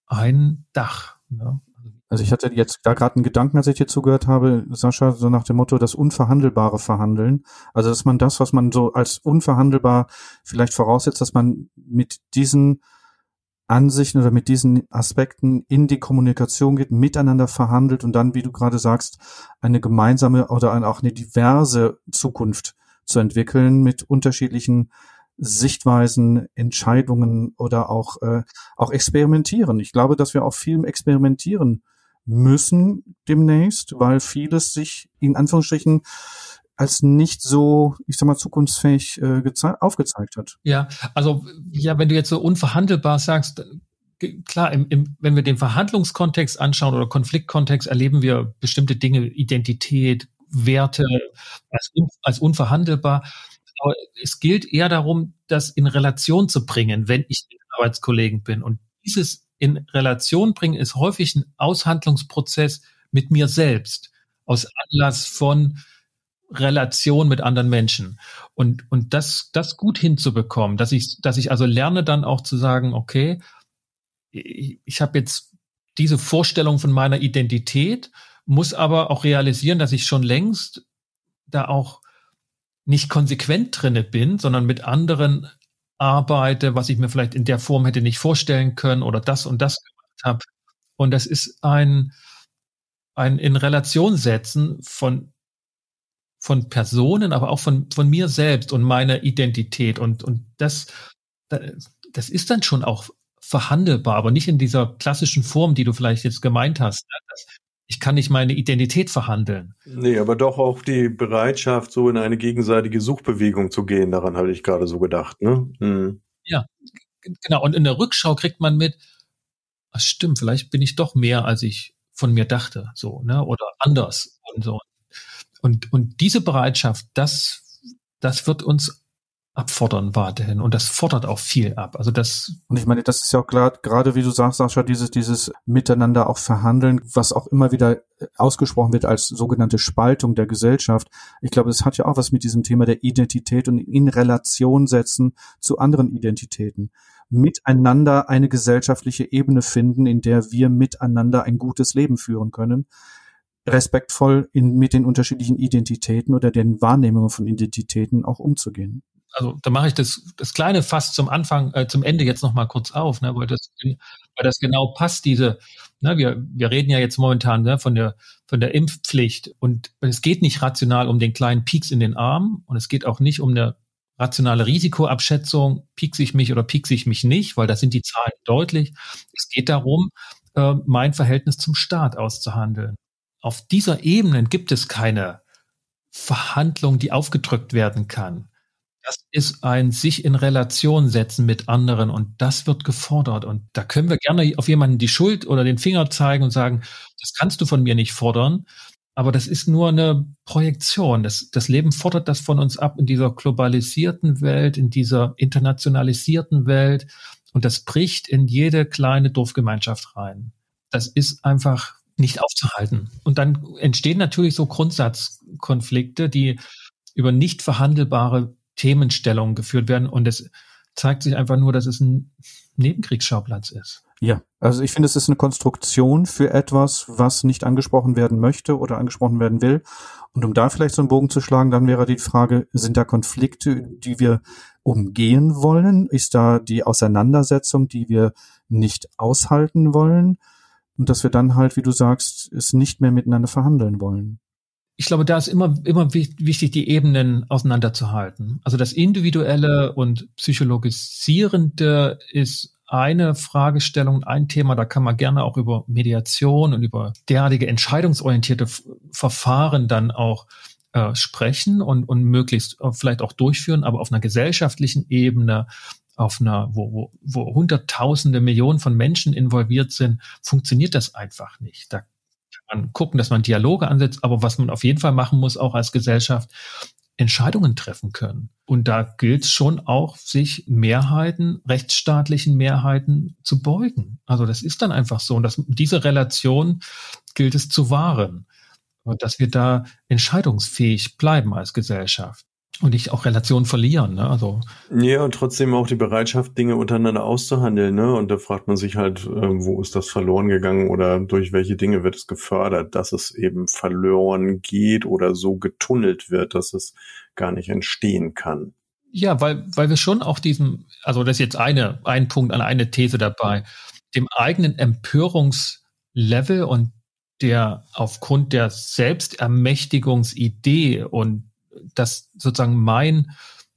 ein Dach? Ne? Also ich hatte jetzt da gerade einen Gedanken, als ich dir zugehört habe, Sascha, so nach dem Motto, das Unverhandelbare verhandeln. Also dass man das, was man so als unverhandelbar vielleicht voraussetzt, dass man mit diesen Ansichten oder mit diesen Aspekten in die Kommunikation geht, miteinander verhandelt und dann, wie du gerade sagst, eine gemeinsame oder auch eine diverse Zukunft zu entwickeln mit unterschiedlichen Sichtweisen, Entscheidungen oder auch, äh, auch experimentieren. Ich glaube, dass wir auch viel experimentieren müssen demnächst, weil vieles sich in Anführungsstrichen als nicht so, ich sag mal, zukunftsfähig äh, aufgezeigt hat. Ja, also ja, wenn du jetzt so unverhandelbar sagst, klar, im, im, wenn wir den Verhandlungskontext anschauen oder Konfliktkontext, erleben wir bestimmte Dinge, Identität, Werte als, als unverhandelbar. Aber es gilt eher darum, das in Relation zu bringen, wenn ich Arbeitskollegen bin. Und dieses in Relation bringen ist häufig ein Aushandlungsprozess mit mir selbst aus Anlass von Relation mit anderen Menschen. Und, und das, das gut hinzubekommen, dass ich, dass ich also lerne dann auch zu sagen, okay, ich, ich habe jetzt diese Vorstellung von meiner Identität muss aber auch realisieren, dass ich schon längst da auch nicht konsequent drinne bin, sondern mit anderen arbeite, was ich mir vielleicht in der Form hätte nicht vorstellen können oder das und das gemacht habe. Und das ist ein, ein in Relation setzen von, von Personen, aber auch von, von mir selbst und meiner Identität. Und, und das, das ist dann schon auch verhandelbar, aber nicht in dieser klassischen Form, die du vielleicht jetzt gemeint hast. Ne? Das, ich kann nicht meine Identität verhandeln. Nee, aber doch auch die Bereitschaft, so in eine gegenseitige Suchbewegung zu gehen, daran habe ich gerade so gedacht. Ne? Hm. Ja, genau. Und in der Rückschau kriegt man mit, ach stimmt, vielleicht bin ich doch mehr, als ich von mir dachte, so, ne, oder anders und so. Und, und diese Bereitschaft, das, das wird uns abfordern weiterhin und das fordert auch viel ab. Also das und ich meine, das ist ja auch gerade gerade wie du sagst, Sascha, dieses dieses Miteinander auch verhandeln, was auch immer wieder ausgesprochen wird als sogenannte Spaltung der Gesellschaft. Ich glaube, das hat ja auch was mit diesem Thema der Identität und in Relation setzen zu anderen Identitäten. Miteinander eine gesellschaftliche Ebene finden, in der wir miteinander ein gutes Leben führen können respektvoll in, mit den unterschiedlichen Identitäten oder den Wahrnehmungen von Identitäten auch umzugehen also da mache ich das, das kleine Fass zum Anfang, äh, zum Ende jetzt nochmal kurz auf, ne, weil das, weil das genau passt, diese, ne, wir, wir reden ja jetzt momentan ne, von der, von der Impfpflicht und es geht nicht rational um den kleinen Peaks in den Arm und es geht auch nicht um eine rationale Risikoabschätzung, piekse ich mich oder piekse ich mich nicht, weil da sind die Zahlen deutlich. Es geht darum, äh, mein Verhältnis zum Staat auszuhandeln. Auf dieser Ebene gibt es keine Verhandlung, die aufgedrückt werden kann. Das ist ein sich in Relation setzen mit anderen und das wird gefordert. Und da können wir gerne auf jemanden die Schuld oder den Finger zeigen und sagen, das kannst du von mir nicht fordern. Aber das ist nur eine Projektion. Das, das Leben fordert das von uns ab in dieser globalisierten Welt, in dieser internationalisierten Welt. Und das bricht in jede kleine Dorfgemeinschaft rein. Das ist einfach nicht aufzuhalten. Und dann entstehen natürlich so Grundsatzkonflikte, die über nicht verhandelbare Themenstellungen geführt werden und es zeigt sich einfach nur, dass es ein Nebenkriegsschauplatz ist. Ja, also ich finde, es ist eine Konstruktion für etwas, was nicht angesprochen werden möchte oder angesprochen werden will. Und um da vielleicht so einen Bogen zu schlagen, dann wäre die Frage, sind da Konflikte, die wir umgehen wollen? Ist da die Auseinandersetzung, die wir nicht aushalten wollen? Und dass wir dann halt, wie du sagst, es nicht mehr miteinander verhandeln wollen ich glaube, da ist immer, immer wichtig, die Ebenen auseinanderzuhalten. Also das Individuelle und Psychologisierende ist eine Fragestellung, ein Thema, da kann man gerne auch über Mediation und über derartige entscheidungsorientierte Verfahren dann auch äh, sprechen und, und möglichst vielleicht auch durchführen, aber auf einer gesellschaftlichen Ebene, auf einer, wo, wo, wo Hunderttausende, Millionen von Menschen involviert sind, funktioniert das einfach nicht. Da man gucken, dass man Dialoge ansetzt, aber was man auf jeden Fall machen muss, auch als Gesellschaft, Entscheidungen treffen können. Und da gilt es schon auch, sich Mehrheiten, rechtsstaatlichen Mehrheiten zu beugen. Also das ist dann einfach so. Und das, diese Relation gilt es zu wahren. Dass wir da entscheidungsfähig bleiben als Gesellschaft und nicht auch Relationen verlieren. Ne? Also ja, und trotzdem auch die Bereitschaft, Dinge untereinander auszuhandeln. Ne? Und da fragt man sich halt, äh, wo ist das verloren gegangen oder durch welche Dinge wird es gefördert, dass es eben verloren geht oder so getunnelt wird, dass es gar nicht entstehen kann. Ja, weil, weil wir schon auch diesem, also das ist jetzt eine, ein Punkt an eine These dabei, dem eigenen Empörungslevel und der aufgrund der Selbstermächtigungsidee und dass sozusagen mein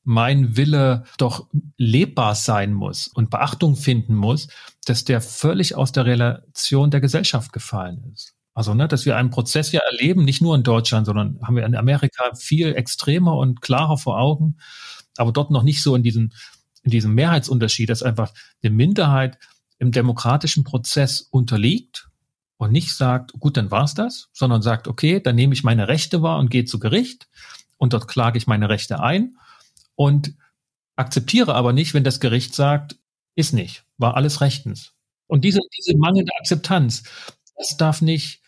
mein Wille doch lebbar sein muss und Beachtung finden muss, dass der völlig aus der Relation der Gesellschaft gefallen ist. Also, ne, dass wir einen Prozess ja erleben, nicht nur in Deutschland, sondern haben wir in Amerika viel extremer und klarer vor Augen, aber dort noch nicht so in diesem, in diesem Mehrheitsunterschied, dass einfach eine Minderheit im demokratischen Prozess unterliegt und nicht sagt, gut, dann war's das, sondern sagt, okay, dann nehme ich meine Rechte wahr und gehe zu Gericht und dort klage ich meine Rechte ein und akzeptiere aber nicht, wenn das Gericht sagt, ist nicht, war alles rechtens. Und diese, diese mangelnde Akzeptanz, das darf nicht,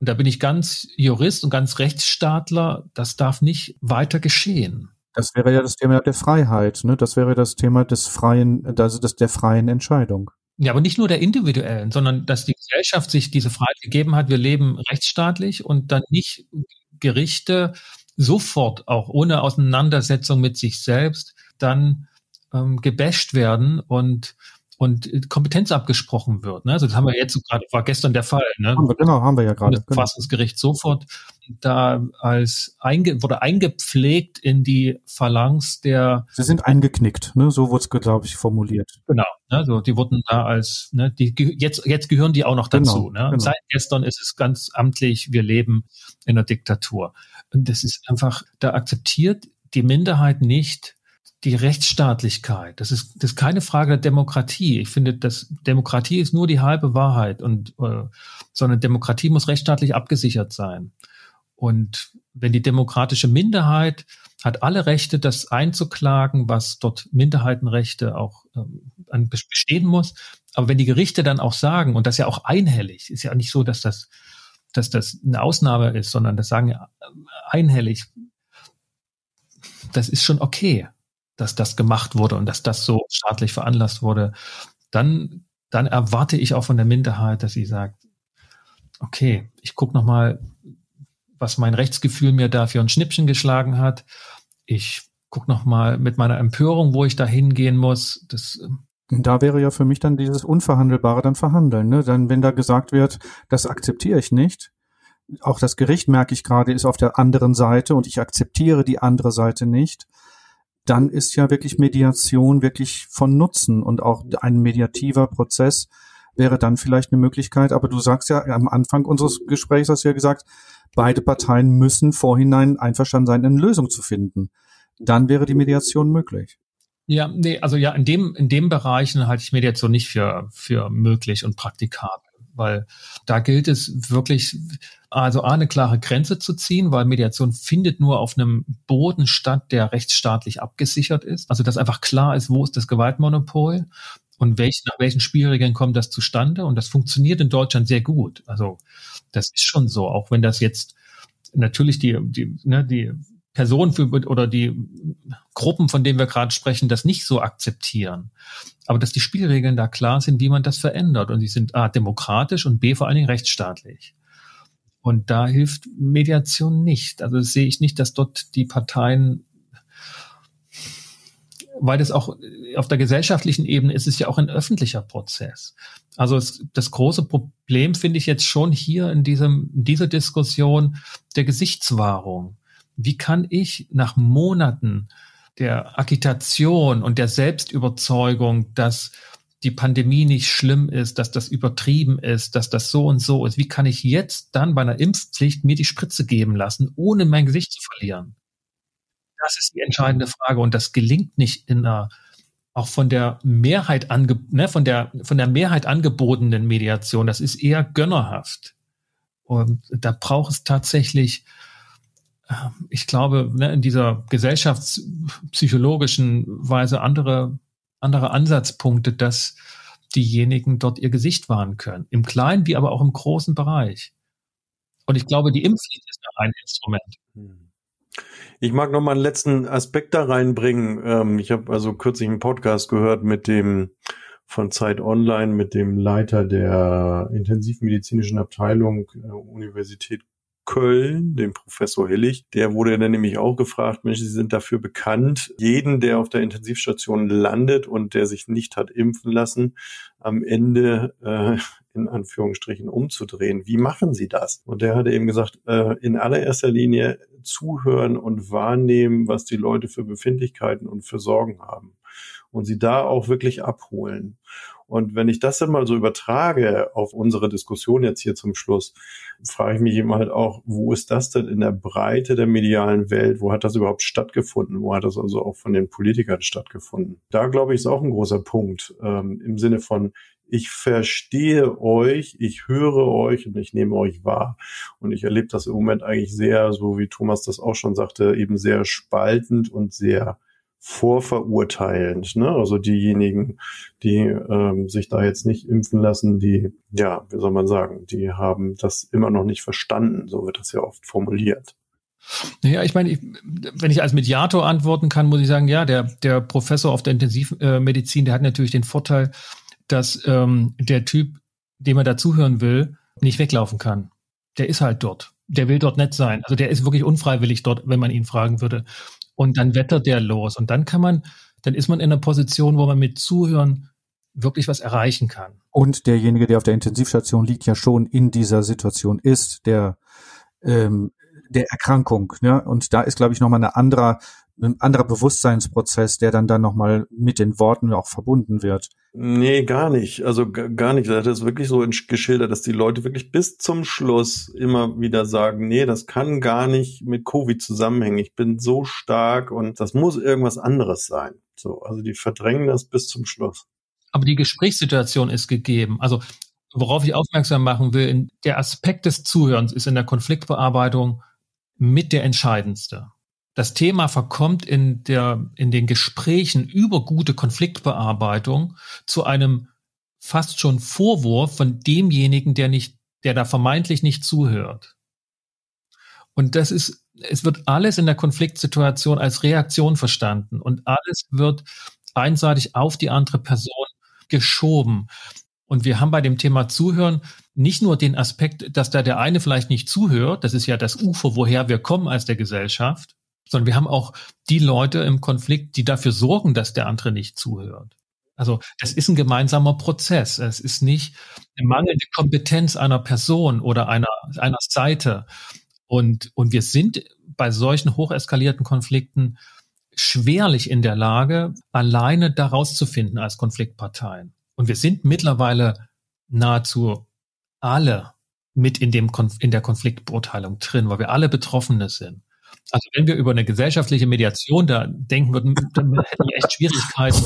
und da bin ich ganz Jurist und ganz Rechtsstaatler, das darf nicht weiter geschehen. Das wäre ja das Thema der Freiheit, ne? Das wäre das Thema des freien, also das der freien Entscheidung. Ja, aber nicht nur der individuellen, sondern dass die Gesellschaft sich diese Freiheit gegeben hat, wir leben rechtsstaatlich und dann nicht Gerichte sofort, auch ohne Auseinandersetzung mit sich selbst, dann ähm, gebasht werden und und Kompetenz abgesprochen wird. Ne? Also das haben wir jetzt gerade, war gestern der Fall. Ne? Haben wir, genau, haben wir ja gerade. Das genau. Verfassungsgericht sofort da als einge, wurde eingepflegt in die Phalanx der. Sie sind eingeknickt, ne? So wurde es, glaube ich, formuliert. Genau. Ne? So, die wurden da als, ne, die jetzt, jetzt gehören die auch noch dazu. Genau, ne? Genau. Seit gestern ist es ganz amtlich, wir leben in der Diktatur. Und das ist einfach, da akzeptiert die Minderheit nicht, die Rechtsstaatlichkeit. Das ist, das ist keine Frage der Demokratie. Ich finde, dass Demokratie ist nur die halbe Wahrheit und äh, sondern Demokratie muss rechtsstaatlich abgesichert sein. Und wenn die demokratische Minderheit hat alle Rechte, das einzuklagen, was dort Minderheitenrechte auch ähm, bestehen muss. Aber wenn die Gerichte dann auch sagen, und das ja auch einhellig, ist ja nicht so, dass das, dass das eine Ausnahme ist, sondern das sagen ja einhellig, das ist schon okay dass das gemacht wurde und dass das so staatlich veranlasst wurde, dann, dann erwarte ich auch von der Minderheit, dass sie sagt, okay, ich gucke nochmal, was mein Rechtsgefühl mir da für ein Schnippchen geschlagen hat. Ich gucke nochmal mit meiner Empörung, wo ich da hingehen muss. Das, ähm, da wäre ja für mich dann dieses Unverhandelbare dann verhandeln. Ne? Dann, wenn da gesagt wird, das akzeptiere ich nicht, auch das Gericht, merke ich gerade, ist auf der anderen Seite und ich akzeptiere die andere Seite nicht, dann ist ja wirklich Mediation wirklich von Nutzen und auch ein mediativer Prozess wäre dann vielleicht eine Möglichkeit. Aber du sagst ja am Anfang unseres Gesprächs hast du ja gesagt, beide Parteien müssen vorhinein einverstanden sein, eine Lösung zu finden. Dann wäre die Mediation möglich. Ja, nee, also ja, in dem, in dem Bereichen halte ich Mediation nicht für, für möglich und praktikabel weil da gilt es wirklich, also eine klare Grenze zu ziehen, weil Mediation findet nur auf einem Boden statt, der rechtsstaatlich abgesichert ist. Also dass einfach klar ist, wo ist das Gewaltmonopol und welch, nach welchen Spielregeln kommt das zustande. Und das funktioniert in Deutschland sehr gut. Also das ist schon so, auch wenn das jetzt natürlich die, die, ne, die Personen für, oder die Gruppen, von denen wir gerade sprechen, das nicht so akzeptieren. Aber dass die Spielregeln da klar sind, wie man das verändert. Und sie sind A, demokratisch und B, vor allen Dingen rechtsstaatlich. Und da hilft Mediation nicht. Also sehe ich nicht, dass dort die Parteien, weil das auch auf der gesellschaftlichen Ebene ist es ja auch ein öffentlicher Prozess. Also es, das große Problem finde ich jetzt schon hier in diesem, in dieser Diskussion der Gesichtswahrung wie kann ich nach Monaten der Agitation und der Selbstüberzeugung, dass die Pandemie nicht schlimm ist, dass das übertrieben ist, dass das so und so ist. Wie kann ich jetzt dann bei einer Impfpflicht mir die Spritze geben lassen, ohne mein Gesicht zu verlieren? Das ist die entscheidende Frage und das gelingt nicht in einer auch von der Mehrheit ange, ne, von der von der Mehrheit angebotenen Mediation. Das ist eher gönnerhaft und da braucht es tatsächlich ich glaube, ne, in dieser gesellschaftspsychologischen Weise andere, andere Ansatzpunkte, dass diejenigen dort ihr Gesicht wahren können. Im kleinen wie aber auch im großen Bereich. Und ich glaube, die Impfpflicht ist ein Instrument. Ich mag noch mal einen letzten Aspekt da reinbringen. Ähm, ich habe also kürzlich einen Podcast gehört mit dem von Zeit Online mit dem Leiter der intensivmedizinischen Abteilung äh, Universität Köln, dem Professor Hillig. Der wurde dann nämlich auch gefragt, Mensch, Sie sind dafür bekannt, jeden, der auf der Intensivstation landet und der sich nicht hat impfen lassen, am Ende äh, in Anführungsstrichen umzudrehen. Wie machen Sie das? Und der hatte eben gesagt, äh, in allererster Linie zuhören und wahrnehmen, was die Leute für Befindlichkeiten und für Sorgen haben. Und sie da auch wirklich abholen. Und wenn ich das dann mal so übertrage auf unsere Diskussion jetzt hier zum Schluss, frage ich mich eben halt auch, wo ist das denn in der Breite der medialen Welt? Wo hat das überhaupt stattgefunden? Wo hat das also auch von den Politikern stattgefunden? Da glaube ich, ist auch ein großer Punkt ähm, im Sinne von, ich verstehe euch, ich höre euch und ich nehme euch wahr. Und ich erlebe das im Moment eigentlich sehr, so wie Thomas das auch schon sagte, eben sehr spaltend und sehr vorverurteilend. Ne? Also diejenigen, die ähm, sich da jetzt nicht impfen lassen, die, ja, wie soll man sagen, die haben das immer noch nicht verstanden. So wird das ja oft formuliert. Ja, ich meine, ich, wenn ich als Mediator antworten kann, muss ich sagen, ja, der, der Professor auf der Intensivmedizin, der hat natürlich den Vorteil, dass ähm, der Typ, dem er dazuhören will, nicht weglaufen kann. Der ist halt dort. Der will dort nett sein. Also der ist wirklich unfreiwillig dort, wenn man ihn fragen würde und dann wettert der los. Und dann kann man, dann ist man in einer Position, wo man mit Zuhören wirklich was erreichen kann. Und derjenige, der auf der Intensivstation liegt, ja schon in dieser Situation ist, der ähm, der Erkrankung. Ne? Und da ist, glaube ich, nochmal eine anderer, ein anderer Bewusstseinsprozess, der dann dann nochmal mit den Worten auch verbunden wird. Nee, gar nicht. Also gar nicht. Er hat es wirklich so geschildert, dass die Leute wirklich bis zum Schluss immer wieder sagen, nee, das kann gar nicht mit Covid zusammenhängen. Ich bin so stark und das muss irgendwas anderes sein. So, also die verdrängen das bis zum Schluss. Aber die Gesprächssituation ist gegeben. Also worauf ich aufmerksam machen will, der Aspekt des Zuhörens ist in der Konfliktbearbeitung mit der entscheidendste. Das Thema verkommt in der, in den Gesprächen über gute Konfliktbearbeitung zu einem fast schon Vorwurf von demjenigen, der nicht, der da vermeintlich nicht zuhört. Und das ist, es wird alles in der Konfliktsituation als Reaktion verstanden und alles wird einseitig auf die andere Person geschoben. Und wir haben bei dem Thema Zuhören nicht nur den Aspekt, dass da der eine vielleicht nicht zuhört, das ist ja das Ufer, woher wir kommen als der Gesellschaft, sondern wir haben auch die Leute im Konflikt, die dafür sorgen, dass der andere nicht zuhört. Also das ist ein gemeinsamer Prozess. Es ist nicht eine mangelnde Kompetenz einer Person oder einer, einer Seite. Und, und wir sind bei solchen hocheskalierten Konflikten schwerlich in der Lage, alleine daraus zu finden als Konfliktparteien. Und wir sind mittlerweile nahezu alle mit in dem Konf in der Konfliktbeurteilung drin, weil wir alle Betroffene sind. Also wenn wir über eine gesellschaftliche Mediation da denken würden, dann hätten wir echt Schwierigkeiten,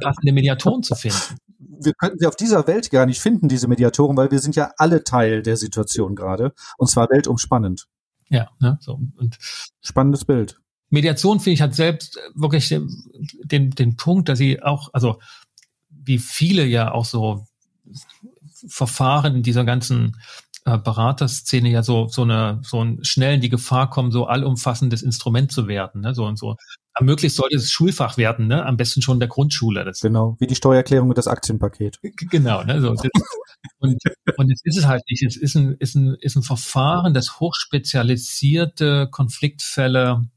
passende Mediatoren zu finden. Wir könnten sie auf dieser Welt gar nicht finden, diese Mediatoren, weil wir sind ja alle Teil der Situation gerade. Und zwar weltumspannend. Ja, ne, so. Und spannendes Bild. Mediation, finde ich, hat selbst wirklich den, den, den Punkt, dass sie auch, also wie viele ja auch so Verfahren in dieser ganzen äh, Beraterszene ja so so eine so ein schnell in die Gefahr kommen, so allumfassendes Instrument zu werden, ne? So und so. Möglichst sollte es Schulfach werden, ne? Am besten schon der Grundschule. Das genau, wie die Steuererklärung und das Aktienpaket. Genau, ne? So, und, und es ist es halt nicht. Es ist ein, ist ein, ist ein Verfahren, das hochspezialisierte Konfliktfälle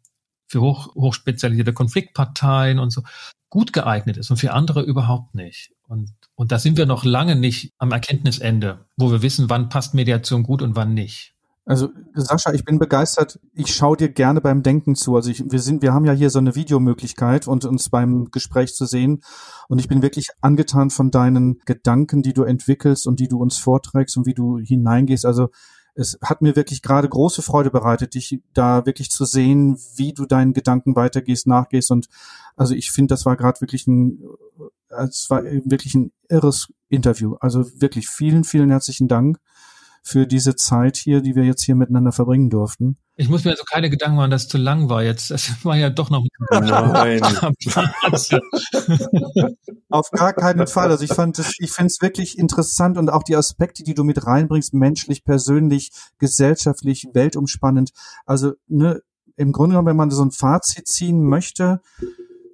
für hoch, hochspezialisierte Konfliktparteien und so gut geeignet ist und für andere überhaupt nicht. Und, und da sind wir noch lange nicht am Erkenntnisende, wo wir wissen, wann passt Mediation gut und wann nicht. Also Sascha, ich bin begeistert. Ich schaue dir gerne beim Denken zu. Also ich, wir sind, wir haben ja hier so eine Videomöglichkeit und uns beim Gespräch zu sehen. Und ich bin wirklich angetan von deinen Gedanken, die du entwickelst und die du uns vorträgst und wie du hineingehst. Also es hat mir wirklich gerade große Freude bereitet, dich da wirklich zu sehen, wie du deinen Gedanken weitergehst, nachgehst. Und also ich finde, das war gerade wirklich ein, es war wirklich ein irres Interview. Also wirklich vielen, vielen herzlichen Dank für diese Zeit hier, die wir jetzt hier miteinander verbringen durften. Ich muss mir also keine Gedanken machen, dass es zu lang war jetzt. Das war ja doch noch Nein. Auf gar keinen Fall. Also ich fand es, ich finde es wirklich interessant und auch die Aspekte, die du mit reinbringst, menschlich, persönlich, gesellschaftlich, weltumspannend. Also ne, im Grunde genommen, wenn man so ein Fazit ziehen möchte,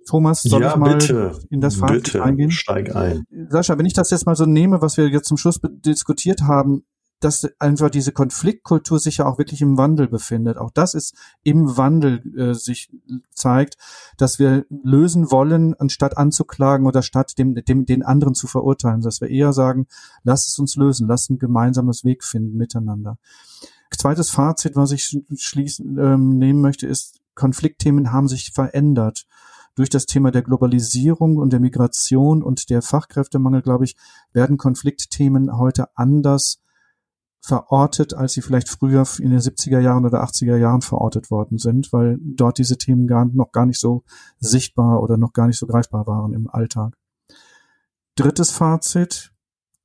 Thomas, soll ja, ich mal bitte, in das Fazit bitte, eingehen? Steig ein. Sascha, wenn ich das jetzt mal so nehme, was wir jetzt zum Schluss diskutiert haben, dass einfach diese Konfliktkultur sich ja auch wirklich im Wandel befindet. Auch das ist im Wandel äh, sich zeigt, dass wir lösen wollen, anstatt anzuklagen oder statt dem, dem, den anderen zu verurteilen, dass wir eher sagen, lass es uns lösen, lass ein gemeinsames Weg finden miteinander. Zweites Fazit, was ich schließen ähm, nehmen möchte, ist, Konfliktthemen haben sich verändert durch das Thema der Globalisierung und der Migration und der Fachkräftemangel, glaube ich, werden Konfliktthemen heute anders verortet, als sie vielleicht früher in den 70er Jahren oder 80er Jahren verortet worden sind, weil dort diese Themen gar, noch gar nicht so sichtbar oder noch gar nicht so greifbar waren im Alltag. Drittes Fazit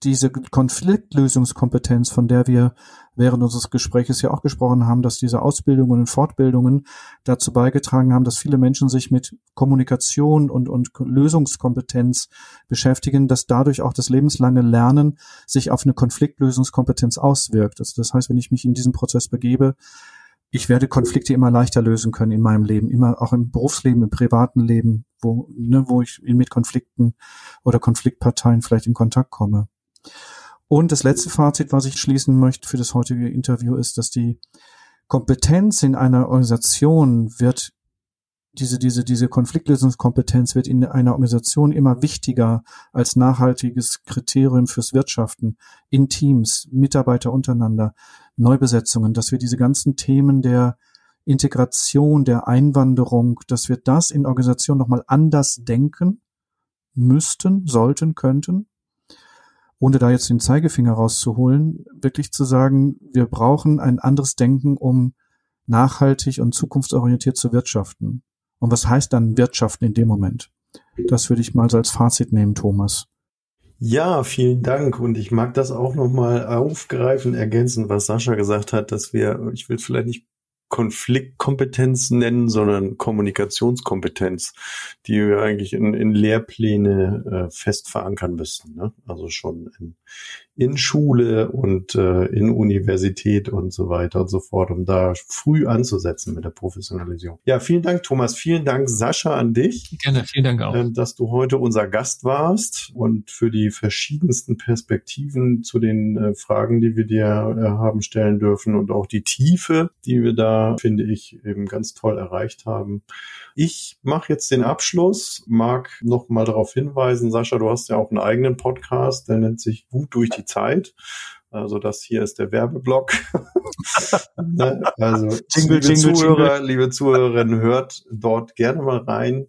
diese Konfliktlösungskompetenz, von der wir während unseres Gespräches ja auch gesprochen haben, dass diese Ausbildungen und Fortbildungen dazu beigetragen haben, dass viele Menschen sich mit Kommunikation und, und Lösungskompetenz beschäftigen, dass dadurch auch das lebenslange Lernen sich auf eine Konfliktlösungskompetenz auswirkt. Also das heißt, wenn ich mich in diesen Prozess begebe, ich werde Konflikte immer leichter lösen können in meinem Leben, immer auch im Berufsleben, im privaten Leben, wo, ne, wo ich mit Konflikten oder Konfliktparteien vielleicht in Kontakt komme. Und das letzte Fazit, was ich schließen möchte für das heutige Interview, ist, dass die Kompetenz in einer Organisation wird diese, diese, diese Konfliktlösungskompetenz wird in einer Organisation immer wichtiger als nachhaltiges Kriterium fürs Wirtschaften in Teams, Mitarbeiter untereinander, Neubesetzungen, dass wir diese ganzen Themen der Integration, der Einwanderung, dass wir das in Organisationen nochmal anders denken müssten, sollten, könnten, ohne da jetzt den Zeigefinger rauszuholen, wirklich zu sagen, wir brauchen ein anderes Denken, um nachhaltig und zukunftsorientiert zu wirtschaften. Und was heißt dann Wirtschaften in dem Moment? Das würde ich mal so als Fazit nehmen, Thomas. Ja, vielen Dank. Und ich mag das auch nochmal aufgreifen, ergänzen, was Sascha gesagt hat, dass wir, ich will vielleicht nicht Konfliktkompetenz nennen, sondern Kommunikationskompetenz, die wir eigentlich in, in Lehrpläne äh, fest verankern müssten. Ne? Also schon in, in Schule und äh, in Universität und so weiter und so fort, um da früh anzusetzen mit der Professionalisierung. Ja, vielen Dank, Thomas. Vielen Dank, Sascha, an dich. Gerne, vielen Dank auch. Äh, dass du heute unser Gast warst und für die verschiedensten Perspektiven zu den äh, Fragen, die wir dir äh, haben stellen dürfen und auch die Tiefe, die wir da, finde ich, eben ganz toll erreicht haben. Ich mache jetzt den Abschluss, mag noch mal darauf hinweisen, Sascha, du hast ja auch einen eigenen Podcast, der nennt sich Gut durch die Zeit. Also das hier ist der Werbeblock. ne? Also jingle, liebe jingle, Zuhörer, jingle. liebe Zuhörerinnen, hört dort gerne mal rein.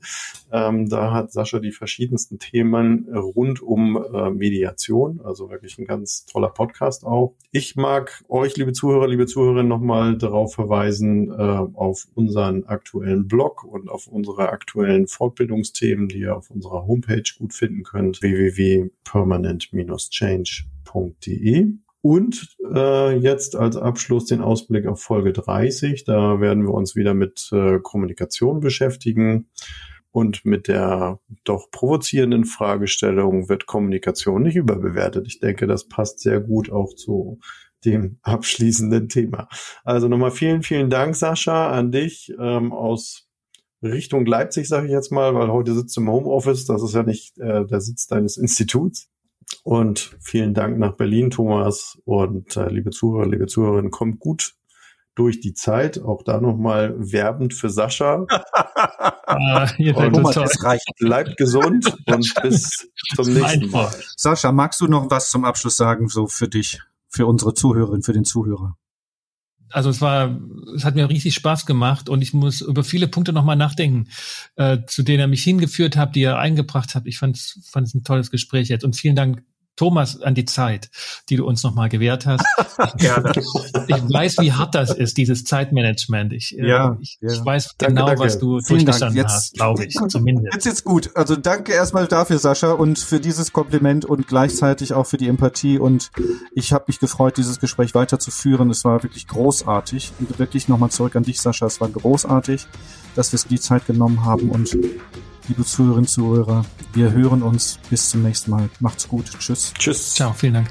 Ähm, da hat Sascha die verschiedensten Themen rund um äh, Mediation. Also wirklich ein ganz toller Podcast auch. Ich mag euch, liebe Zuhörer, liebe Zuhörerinnen, nochmal darauf verweisen, äh, auf unseren aktuellen Blog und auf unsere aktuellen Fortbildungsthemen, die ihr auf unserer Homepage gut finden könnt. www.permanent-change.de. Und äh, jetzt als Abschluss den Ausblick auf Folge 30. Da werden wir uns wieder mit äh, Kommunikation beschäftigen. Und mit der doch provozierenden Fragestellung wird Kommunikation nicht überbewertet. Ich denke, das passt sehr gut auch zu dem abschließenden Thema. Also nochmal vielen, vielen Dank, Sascha, an dich ähm, aus Richtung Leipzig, sage ich jetzt mal, weil heute sitzt du im Homeoffice. Das ist ja nicht äh, der Sitz deines Instituts. Und vielen Dank nach Berlin, Thomas. Und äh, liebe Zuhörer, liebe Zuhörerinnen, kommt gut durch die Zeit. Auch da nochmal werbend für Sascha. ah, und Thomas, es reicht. Bleibt gesund und bis zum nächsten Mal. Sascha, magst du noch was zum Abschluss sagen, so für dich, für unsere Zuhörerin, für den Zuhörer? Also es war, es hat mir richtig Spaß gemacht und ich muss über viele Punkte nochmal nachdenken, äh, zu denen er mich hingeführt hat, die er eingebracht hat. Ich fand es fand es ein tolles Gespräch jetzt und vielen Dank Thomas, an die Zeit, die du uns nochmal gewährt hast. Gerne. Ich weiß, wie hart das ist, dieses Zeitmanagement. Ich, äh, ja, ich, ja. ich weiß danke, genau, danke. was du Vielen durchgestanden jetzt, hast, glaube ich, zumindest. Jetzt jetzt gut. Also danke erstmal dafür, Sascha, und für dieses Kompliment und gleichzeitig auch für die Empathie. Und ich habe mich gefreut, dieses Gespräch weiterzuführen. Es war wirklich großartig. Und wirklich nochmal zurück an dich, Sascha. Es war großartig, dass wir es die Zeit genommen haben und liebe Zuhörerinnen, Zuhörer. Wir hören uns bis zum nächsten Mal. Macht's gut. Tschüss. Tschüss. Ciao. Vielen Dank.